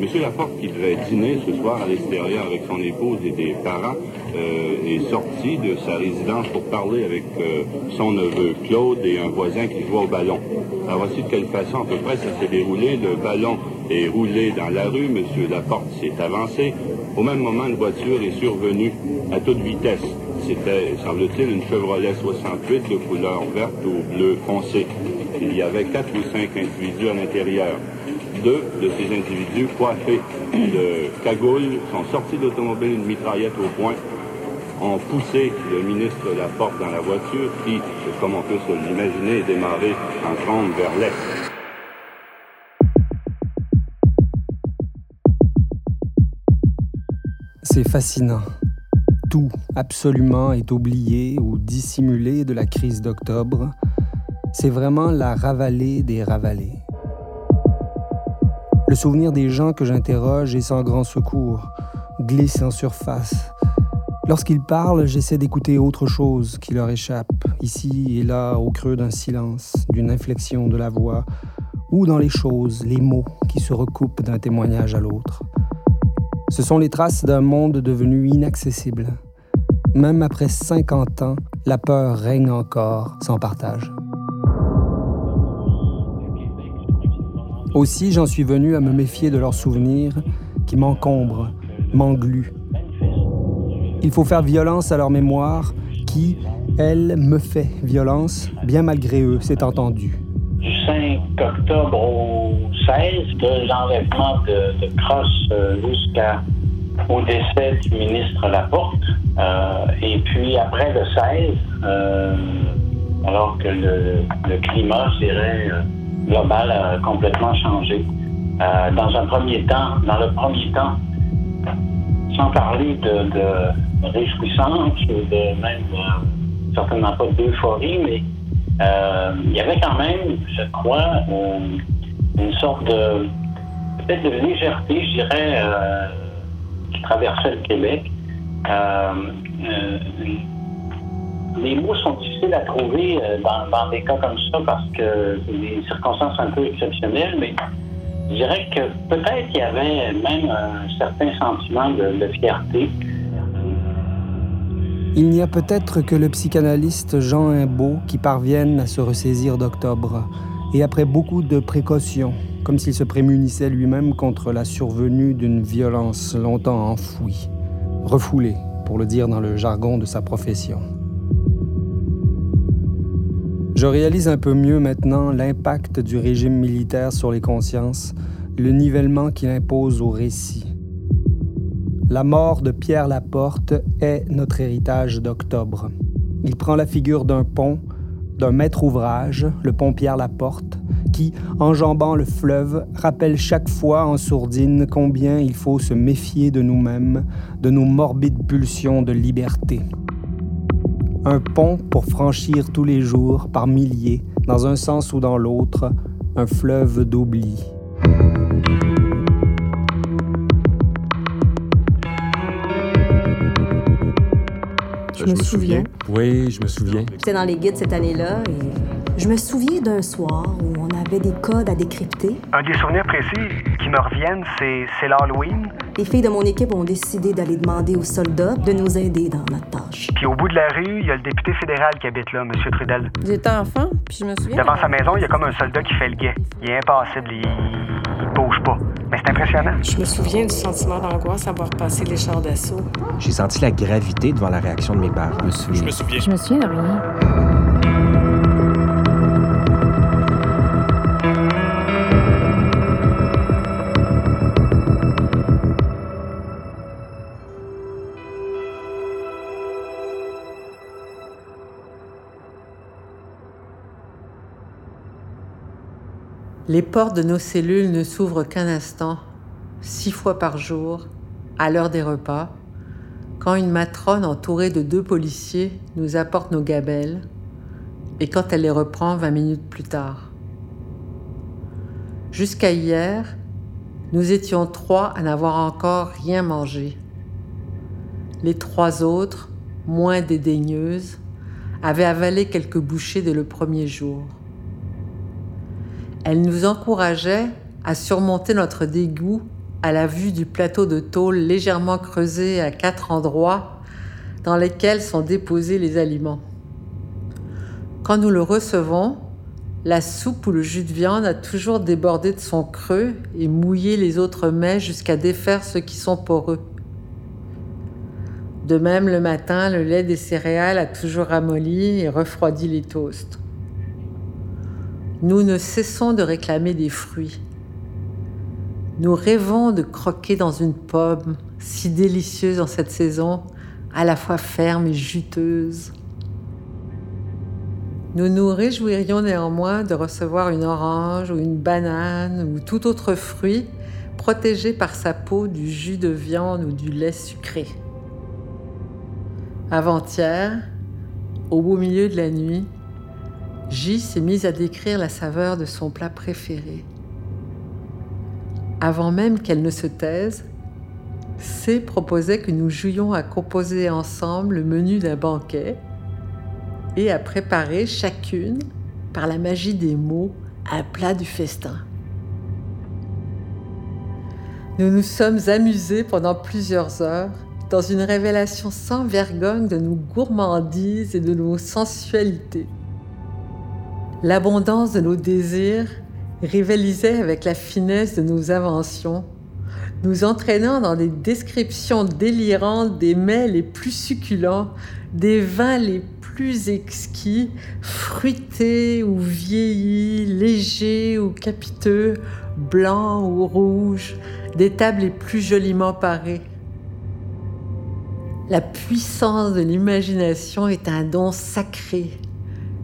Monsieur Laporte, qui devait dîner ce soir à l'extérieur avec son épouse et des parents, euh, est sorti de sa résidence pour parler avec euh, son neveu Claude et un voisin qui jouait au ballon. Alors voici de quelle façon à peu près ça s'est déroulé. Le ballon est roulé dans la rue, Monsieur Laporte s'est avancé. Au même moment, une voiture est survenue à toute vitesse. C'était, semble-t-il, une Chevrolet 68 de couleur verte ou bleu foncé. Il y avait quatre ou cinq individus à l'intérieur. Deux de ces individus coiffés de cagoules sont sortis d'automobile, une mitraillette au poing, ont poussé le ministre Laporte dans la voiture qui, comme on peut se l'imaginer, est démarré en trombe vers l'est. C'est fascinant. Tout, absolument, est oublié ou dissimulé de la crise d'octobre. C'est vraiment la ravalée des ravalés. Le souvenir des gens que j'interroge est sans grand secours, glisse en surface. Lorsqu'ils parlent, j'essaie d'écouter autre chose qui leur échappe, ici et là, au creux d'un silence, d'une inflexion de la voix, ou dans les choses, les mots qui se recoupent d'un témoignage à l'autre. Ce sont les traces d'un monde devenu inaccessible. Même après 50 ans, la peur règne encore sans partage. Aussi, j'en suis venu à me méfier de leurs souvenirs qui m'encombrent, m'engluent. Il faut faire violence à leur mémoire qui, elle, me fait violence, bien malgré eux, c'est entendu. Du 5 octobre au 16, de l'enlèvement de, de Cross euh, jusqu'au décès du ministre Laporte. Euh, et puis après le 16, euh, alors que le, le climat serait global a complètement changé. Euh, dans un premier temps, dans le premier temps, sans parler de, de réjouissance ou de même euh, certainement pas d'euphorie, mais euh, il y avait quand même, je crois, une sorte de peut-être de légèreté, je dirais, qui traversait le Québec les mots sont difficiles à trouver euh, dans, des cas comme ça parce que c'est des circonstances un peu exceptionnelles, mais je dirais que peut-être qu'il y avait même un certain sentiment de, fierté. Il n'y a peut-être que le psychanalyste Jean Imbeau qui parvienne à se ressaisir d'octobre, et après beaucoup de précautions, comme s'il se prémunissait lui-même contre la survenue d'une violence longtemps enfouie, refoulée, pour le dire dans le jargon de sa profession. Je réalise un peu mieux maintenant l'impact du régime militaire sur les consciences, le nivellement qu'il impose au récit. La mort de Pierre Laporte est notre héritage d'octobre. Il prend la figure d'un pont, d'un maître ouvrage, le pont Pierre Laporte, qui, enjambant le fleuve, rappelle chaque fois en sourdine combien il faut se méfier de nous-mêmes, de nos morbides pulsions de liberté. Un pont pour franchir tous les jours, par milliers, dans un sens ou dans l'autre, un fleuve d'oubli. Je, me, souviens. Oui, je me souviens. J'étais dans les guides cette année-là et je me souviens d'un soir où on avait des codes à décrypter. Un des souvenirs précis qui me reviennent, c'est l'Halloween. Les filles de mon équipe ont décidé d'aller demander aux soldats de nous aider dans notre tâche. Puis au bout de la rue, il y a le député fédéral qui habite là, M. Trudel. J'étais enfant, puis je me souviens. Devant sa maison, il y a comme un soldat qui fait le guet. Il est impassible, il, il bouge pas. Mais c'est impressionnant. Je me souviens du sentiment d'angoisse à voir passer les chars d'assaut. J'ai senti la gravité devant la réaction de mes parents. Je me souviens. Je me souviens. Je me souviens de rien. Les portes de nos cellules ne s'ouvrent qu'un instant, six fois par jour, à l'heure des repas, quand une matrone entourée de deux policiers nous apporte nos gabelles et quand elle les reprend vingt minutes plus tard. Jusqu'à hier, nous étions trois à n'avoir encore rien mangé. Les trois autres, moins dédaigneuses, avaient avalé quelques bouchées dès le premier jour. Elle nous encourageait à surmonter notre dégoût à la vue du plateau de tôle légèrement creusé à quatre endroits dans lesquels sont déposés les aliments. Quand nous le recevons, la soupe ou le jus de viande a toujours débordé de son creux et mouillé les autres mets jusqu'à défaire ceux qui sont poreux. De même, le matin, le lait des céréales a toujours ramolli et refroidi les toasts. Nous ne cessons de réclamer des fruits. Nous rêvons de croquer dans une pomme si délicieuse en cette saison, à la fois ferme et juteuse. Nous nous réjouirions néanmoins de recevoir une orange ou une banane ou tout autre fruit protégé par sa peau du jus de viande ou du lait sucré. Avant-hier, au beau milieu de la nuit, J s'est mise à décrire la saveur de son plat préféré. Avant même qu'elle ne se taise, C proposait que nous jouions à composer ensemble le menu d'un banquet et à préparer chacune, par la magie des mots, un plat du festin. Nous nous sommes amusés pendant plusieurs heures dans une révélation sans vergogne de nos gourmandises et de nos sensualités. L'abondance de nos désirs rivalisait avec la finesse de nos inventions, nous entraînant dans des descriptions délirantes des mets les plus succulents, des vins les plus exquis, fruités ou vieillis, légers ou capiteux, blancs ou rouges, des tables les plus joliment parées. La puissance de l'imagination est un don sacré,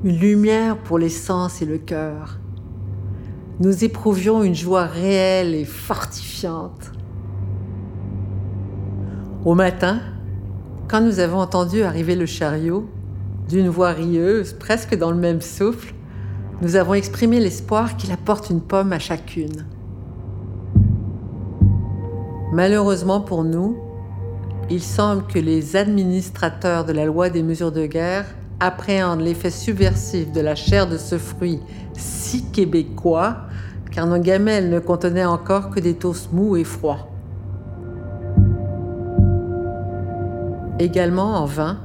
une lumière pour les sens et le cœur. Nous éprouvions une joie réelle et fortifiante. Au matin, quand nous avons entendu arriver le chariot, d'une voix rieuse, presque dans le même souffle, nous avons exprimé l'espoir qu'il apporte une pomme à chacune. Malheureusement pour nous, il semble que les administrateurs de la loi des mesures de guerre appréhendent l'effet subversif de la chair de ce fruit si québécois, car nos gamelles ne contenaient encore que des toasts mous et froids. Également en vain,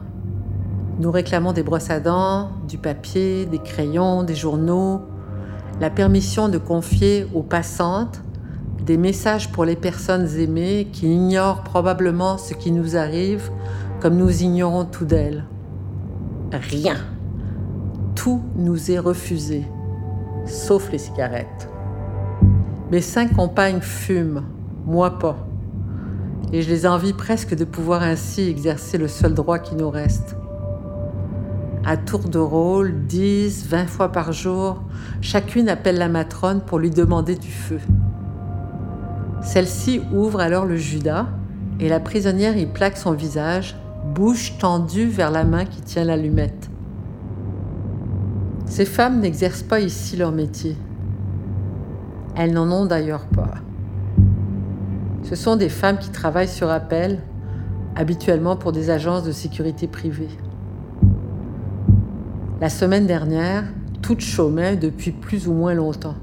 nous réclamons des brosses à dents, du papier, des crayons, des journaux, la permission de confier aux passantes des messages pour les personnes aimées qui ignorent probablement ce qui nous arrive comme nous ignorons tout d'elles. Rien. Tout nous est refusé, sauf les cigarettes. Mes cinq compagnes fument, moi pas et je les envie presque de pouvoir ainsi exercer le seul droit qui nous reste. À tour de rôle, dix, vingt fois par jour, chacune appelle la matrone pour lui demander du feu. Celle-ci ouvre alors le Judas et la prisonnière y plaque son visage, bouche tendue vers la main qui tient l'allumette. Ces femmes n'exercent pas ici leur métier. Elles n'en ont d'ailleurs pas. Ce sont des femmes qui travaillent sur appel, habituellement pour des agences de sécurité privée. La semaine dernière, toutes chômaient depuis plus ou moins longtemps.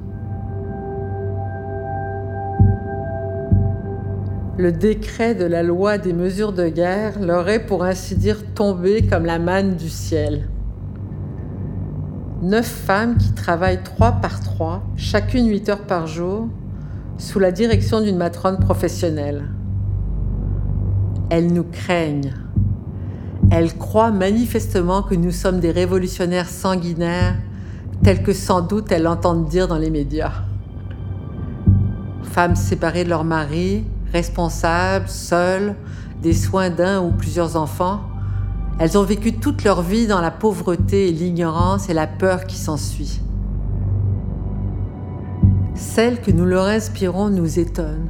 Le décret de la loi des mesures de guerre leur est pour ainsi dire tombé comme la manne du ciel. Neuf femmes qui travaillent trois par trois, chacune huit heures par jour, sous la direction d'une matrone professionnelle. Elles nous craignent. Elles croient manifestement que nous sommes des révolutionnaires sanguinaires, tels que sans doute elles entendent dire dans les médias. Femmes séparées de leur mari, responsables, seules, des soins d'un ou plusieurs enfants, elles ont vécu toute leur vie dans la pauvreté et l'ignorance et la peur qui s'ensuit. Celle que nous leur inspirons nous étonne,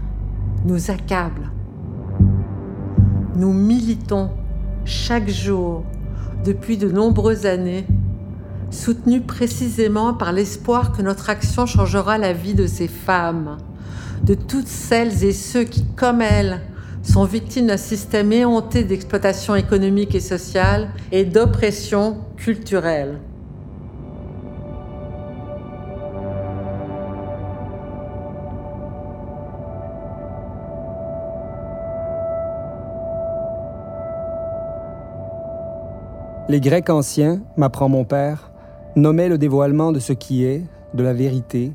nous accable. Nous militons chaque jour depuis de nombreuses années, soutenus précisément par l'espoir que notre action changera la vie de ces femmes, de toutes celles et ceux qui, comme elles, sont victimes d'un système éhonté d'exploitation économique et sociale et d'oppression culturelle. Les Grecs anciens, m'apprend mon père, nommaient le dévoilement de ce qui est, de la vérité,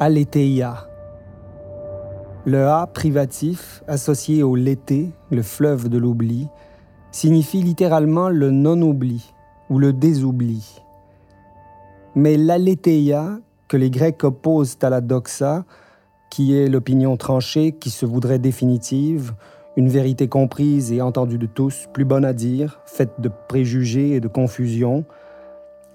aletheia, le A privatif, associé au l'été, le fleuve de l'oubli, signifie littéralement le non-oubli ou le désoubli. Mais l'aletheia, que les Grecs opposent à la doxa, qui est l'opinion tranchée qui se voudrait définitive, une vérité comprise et entendue de tous, plus bonne à dire, faite de préjugés et de confusion,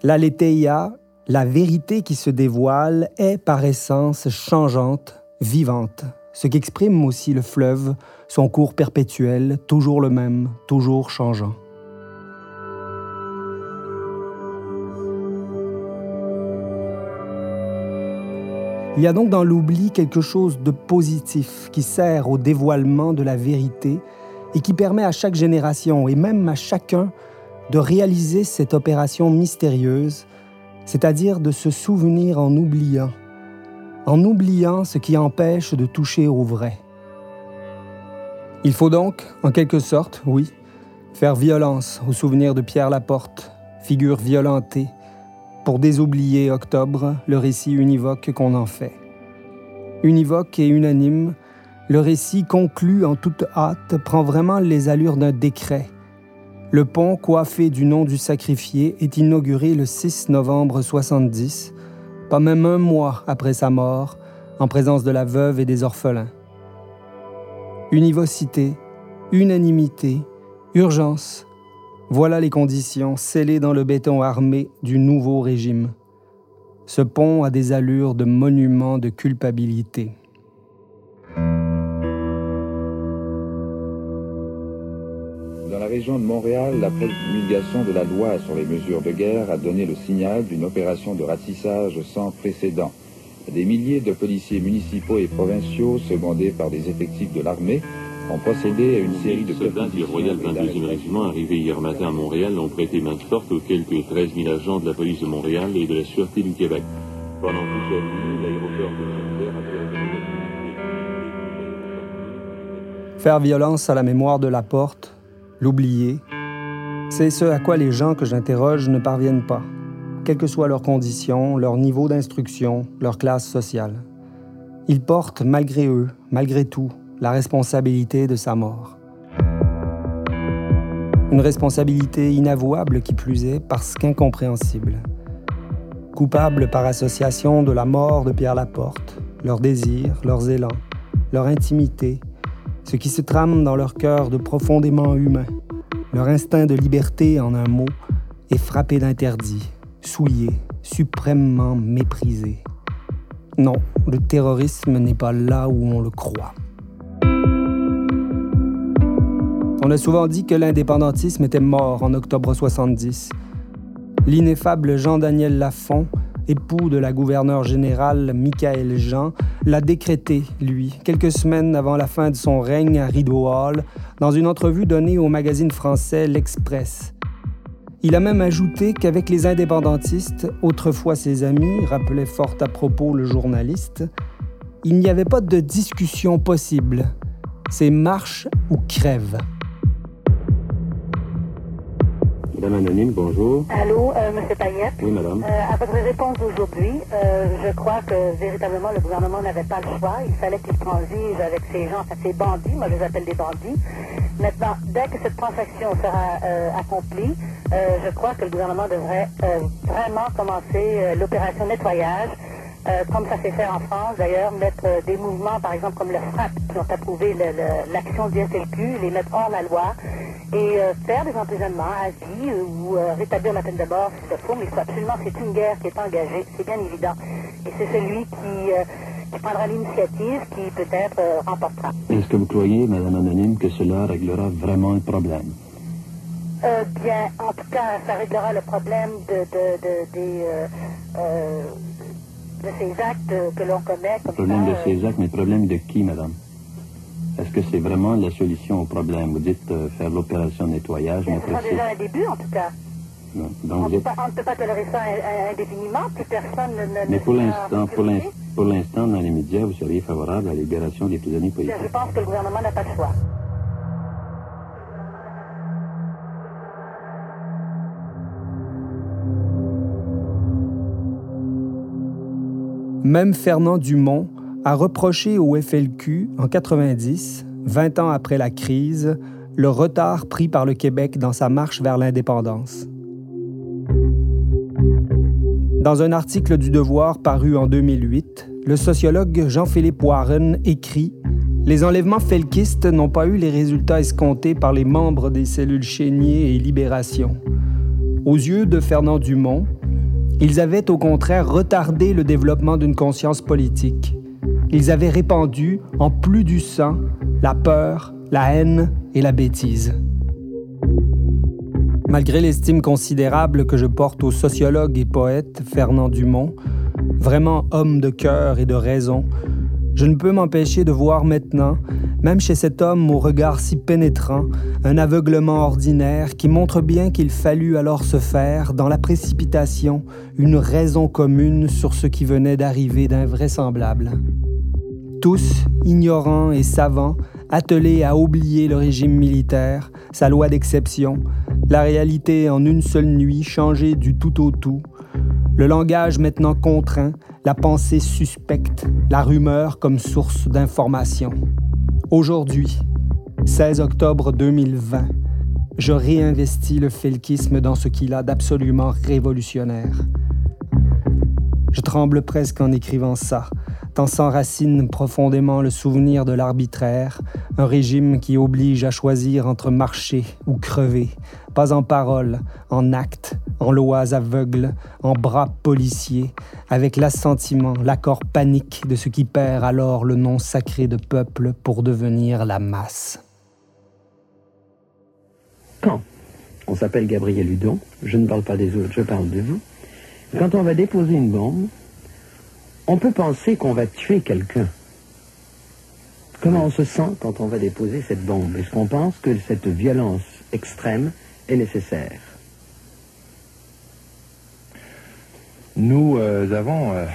l'aletheia, la vérité qui se dévoile, est par essence changeante, vivante, ce qu'exprime aussi le fleuve, son cours perpétuel, toujours le même, toujours changeant. Il y a donc dans l'oubli quelque chose de positif qui sert au dévoilement de la vérité et qui permet à chaque génération et même à chacun de réaliser cette opération mystérieuse, c'est-à-dire de se souvenir en oubliant, en oubliant ce qui empêche de toucher au vrai. Il faut donc, en quelque sorte, oui, faire violence au souvenir de Pierre Laporte, figure violentée, pour désoublier Octobre, le récit univoque qu'on en fait. Univoque et unanime, le récit conclu en toute hâte prend vraiment les allures d'un décret. Le pont coiffé du nom du sacrifié est inauguré le 6 novembre 70, pas même un mois après sa mort, en présence de la veuve et des orphelins. Univocité, unanimité, urgence, voilà les conditions scellées dans le béton armé du nouveau régime. Ce pont a des allures de monument de culpabilité. Région de Montréal, la promulgation de la loi sur les mesures de guerre a donné le signal d'une opération de ratissage sans précédent. Des milliers de policiers municipaux et provinciaux, secondés par des effectifs de l'armée, ont procédé à une série de soldats du Royal 22e Régiment arrivés hier matin à Montréal ont prêté main forte aux quelques 13 000 agents de la police de Montréal et de la Sûreté du Québec. Pendant cette nuit, l'aéroport de Montréal a Faire violence à la mémoire de la porte, l'oublier, c'est ce à quoi les gens que j'interroge ne parviennent pas, quelles que soient leurs conditions, leur niveau d'instruction, leur classe sociale. Ils portent, malgré eux, malgré tout, la responsabilité de sa mort. Une responsabilité inavouable qui plus est parce qu'incompréhensible. Coupable par association de la mort de Pierre Laporte, leurs désirs, leurs élans, leur intimité, ce qui se trame dans leur cœur de profondément humain, leur instinct de liberté en un mot, est frappé d'interdit, souillé, suprêmement méprisé. Non, le terrorisme n'est pas là où on le croit. On a souvent dit que l'indépendantisme était mort en octobre 70. L'ineffable Jean-Daniel Lafont, époux de la gouverneure générale Michael Jean, l'a décrété, lui, quelques semaines avant la fin de son règne à Rideau Hall, dans une entrevue donnée au magazine français L'Express. Il a même ajouté qu'avec les indépendantistes, autrefois ses amis, rappelait fort à propos le journaliste, il n'y avait pas de discussion possible. C'est marche ou crève. Madame Anonyme, bonjour. Allô, euh, Monsieur Payette? Oui, madame. Euh, à votre réponse d'aujourd'hui, euh, je crois que véritablement le gouvernement n'avait pas le choix. Il fallait qu'il transige avec ces gens, enfin, ces bandits, moi je les appelle des bandits. Maintenant, dès que cette transaction sera euh, accomplie, euh, je crois que le gouvernement devrait vraiment commencer l'opération nettoyage euh, comme ça s'est fait en France d'ailleurs, mettre euh, des mouvements, par exemple comme le FRAP, qui ont approuvé l'action du SLQ, les mettre hors la loi et euh, faire des emprisonnements à vie ou rétablir la peine de mort si c'est faut, mais il faut absolument, c'est une guerre qui est engagée, c'est bien évident. Et c'est celui qui, qui prendra l'initiative qui peut-être remportera. Est-ce que vous croyez, Madame Anonyme, que cela réglera vraiment le problème? Euh, bien, en tout cas, ça réglera le problème de, de, de des, euh, de ces actes que l'on commet. le problème de ces actes, mais le problème de qui, madame? Est-ce que c'est vraiment la solution au problème? Vous dites euh, faire l'opération nettoyage. Mais déjà un début, en tout cas. On, ne peut pas tolérer ça indéfiniment, plus personne ne... Mais pour l'instant, pour l'instant, dans les médias, vous seriez favorable à la libération des prisonniers politiques Je pense que le gouvernement n'a pas le choix. Même Fernand Dumont, a reproché au FLQ en 90, 20 ans après la crise, le retard pris par le Québec dans sa marche vers l'indépendance. Dans un article du Devoir paru en 2008, le sociologue Jean-Philippe Warren écrit Les enlèvements felkistes n'ont pas eu les résultats escomptés par les membres des cellules Chénier et Libération. Aux yeux de Fernand Dumont, ils avaient au contraire retardé le développement d'une conscience politique. Ils avaient répandu, en plus du sang, la peur, la haine et la bêtise. Malgré l'estime considérable que je porte au sociologue et poète Fernand Dumont, vraiment homme de cœur et de raison, je ne peux m'empêcher de voir maintenant, même chez cet homme au regard si pénétrant, un aveuglement ordinaire qui montre bien qu'il fallut alors se faire, dans la précipitation, une raison commune sur ce qui venait d'arriver d'invraisemblable. Tous, ignorants et savants, attelés à oublier le régime militaire, sa loi d'exception, la réalité en une seule nuit changée du tout au tout, le langage maintenant contraint, la pensée suspecte, la rumeur comme source d'information. Aujourd'hui, 16 octobre 2020, je réinvestis le felkisme dans ce qu'il a d'absolument révolutionnaire. Je tremble presque en écrivant ça, tant s'enracine profondément le souvenir de l'arbitraire, un régime qui oblige à choisir entre marcher ou crever, pas en parole, en acte, en lois aveugles, en bras policiers, avec l'assentiment, l'accord panique de ce qui perd alors le nom sacré de peuple pour devenir la masse. Quand on s'appelle Gabriel Hudon, je ne parle pas des autres, je parle de vous, quand on va déposer une bombe, on peut penser qu'on va tuer quelqu'un. Comment on se sent quand on va déposer cette bombe? Est-ce qu'on pense que cette violence extrême est nécessaire? Nous euh, avons euh,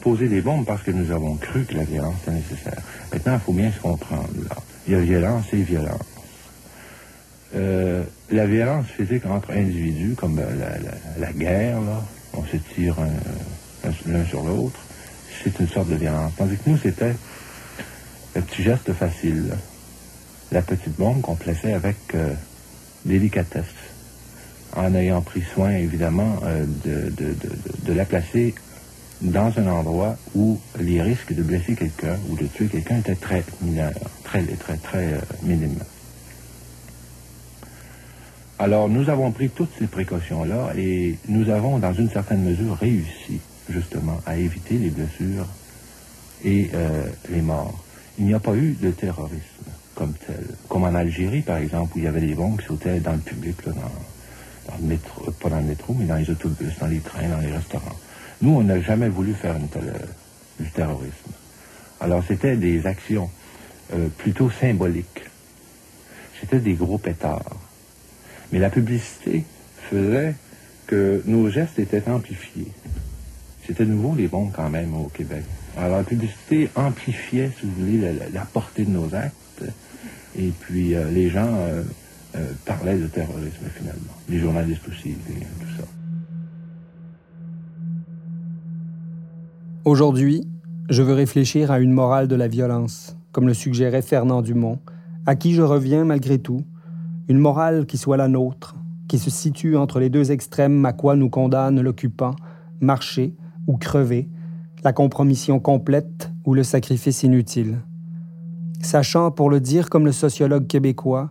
posé des bombes parce que nous avons cru que la violence était nécessaire. Maintenant, il faut bien se comprendre. Il y a violence et violence. Euh, la violence physique entre individus, comme la, guerre, là, on se tire l'un sur l'autre, c'est une sorte de violence. Tandis que nous, c'était le petit geste facile. La petite bombe qu'on plaçait avec euh, délicatesse, en ayant pris soin, évidemment, euh, de, la placer dans un endroit où les risques de blesser quelqu'un ou de tuer quelqu'un étaient très mineurs, très, très, très euh, minimes. Alors, nous avons pris toutes ces précautions-là et nous avons, dans une certaine mesure, réussi justement, à éviter les blessures et euh, les morts. Il n'y a pas eu de terrorisme comme tel. Comme en Algérie, par exemple, où il y avait des bombes qui sautaient dans le public, dans, le métro, pas dans le métro, mais dans les autobus, dans les trains, dans les restaurants. Nous, on n'a jamais voulu faire une telle, du terrorisme. Alors, c'était des actions euh, plutôt symboliques. C'était des gros pétards. Mais la publicité faisait que nos gestes étaient amplifiés. C'était nouveau, les bombes, quand même, au Québec. Alors, la publicité amplifiait, si vous voulez, la, portée de nos actes. Et puis, euh, les gens euh, euh, parlaient de terrorisme, finalement. Les journalistes aussi, tout ça. Aujourd'hui, je veux réfléchir à une morale de la violence, comme le suggérait Fernand Dumont, à qui je reviens malgré tout, une morale qui soit la nôtre, qui se situe entre les deux extrêmes à quoi nous condamne l'occupant, marcher, ou crever, la compromission complète ou le sacrifice inutile. Sachant, pour le dire comme le sociologue québécois,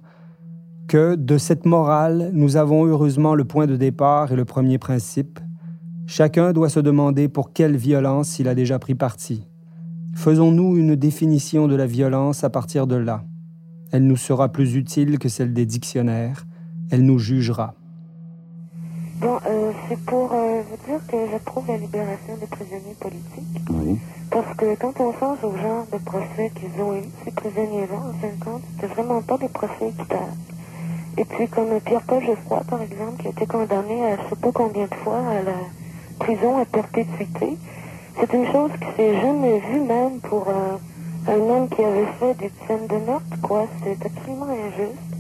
que de cette morale, nous avons heureusement le point de départ et le premier principe. Chacun doit se demander pour quelle violence il a déjà pris parti. Faisons-nous une définition de la violence à partir de là. Elle nous sera plus utile que celle des dictionnaires. Elle nous jugera. Bon, euh, c'est pour euh, vous dire que j'approuve la libération des prisonniers politiques. Oui. Parce que quand on pense au genre de procès qu'ils ont eu, ces prisonniers-là, en fin de compte, c'était vraiment pas des procès équitables. Et puis, comme Pierre-Paul Geoffroy, par exemple, qui a été condamné à je sais pas combien de fois à la prison à perpétuité, c'est une chose qui s'est jamais vue même pour euh, un homme qui avait fait des scènes de meurtre, quoi. C'est absolument injuste.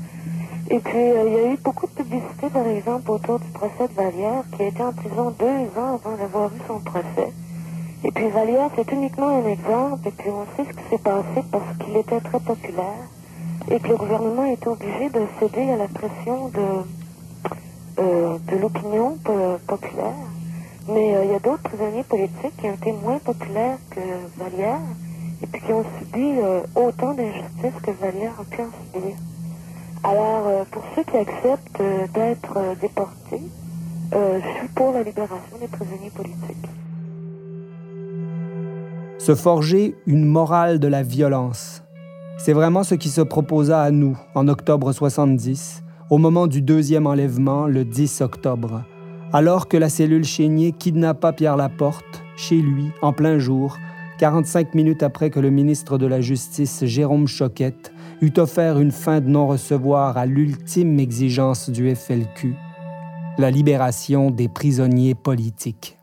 Et puis, euh, il y a eu beaucoup de publicité, par exemple, autour du procès de Vallière, qui a été en prison deux ans avant d'avoir eu son procès. Et puis Vallière, c'est uniquement un exemple, et puis on sait ce qui s'est passé parce qu'il était très populaire et que le gouvernement était obligé de céder à la pression de, euh, de l'opinion populaire. Mais euh, il y a d'autres prisonniers politiques qui ont été moins populaires que Vallière et puis qui ont subi autant d'injustices que Vallière a pu en subir. Alors, euh, pour ceux qui acceptent d'être déportés, je suis pour la libération des prisonniers politiques. Se forger une morale de la violence. C'est vraiment ce qui se proposa à nous en octobre 70, au moment du deuxième enlèvement, le 10 octobre alors que la cellule Chénier kidnappa Pierre Laporte, chez lui, en plein jour, 45 minutes après que le ministre de la Justice, Jérôme Choquette, eut offert une fin de non-recevoir à l'ultime exigence du FLQ, la libération des prisonniers politiques.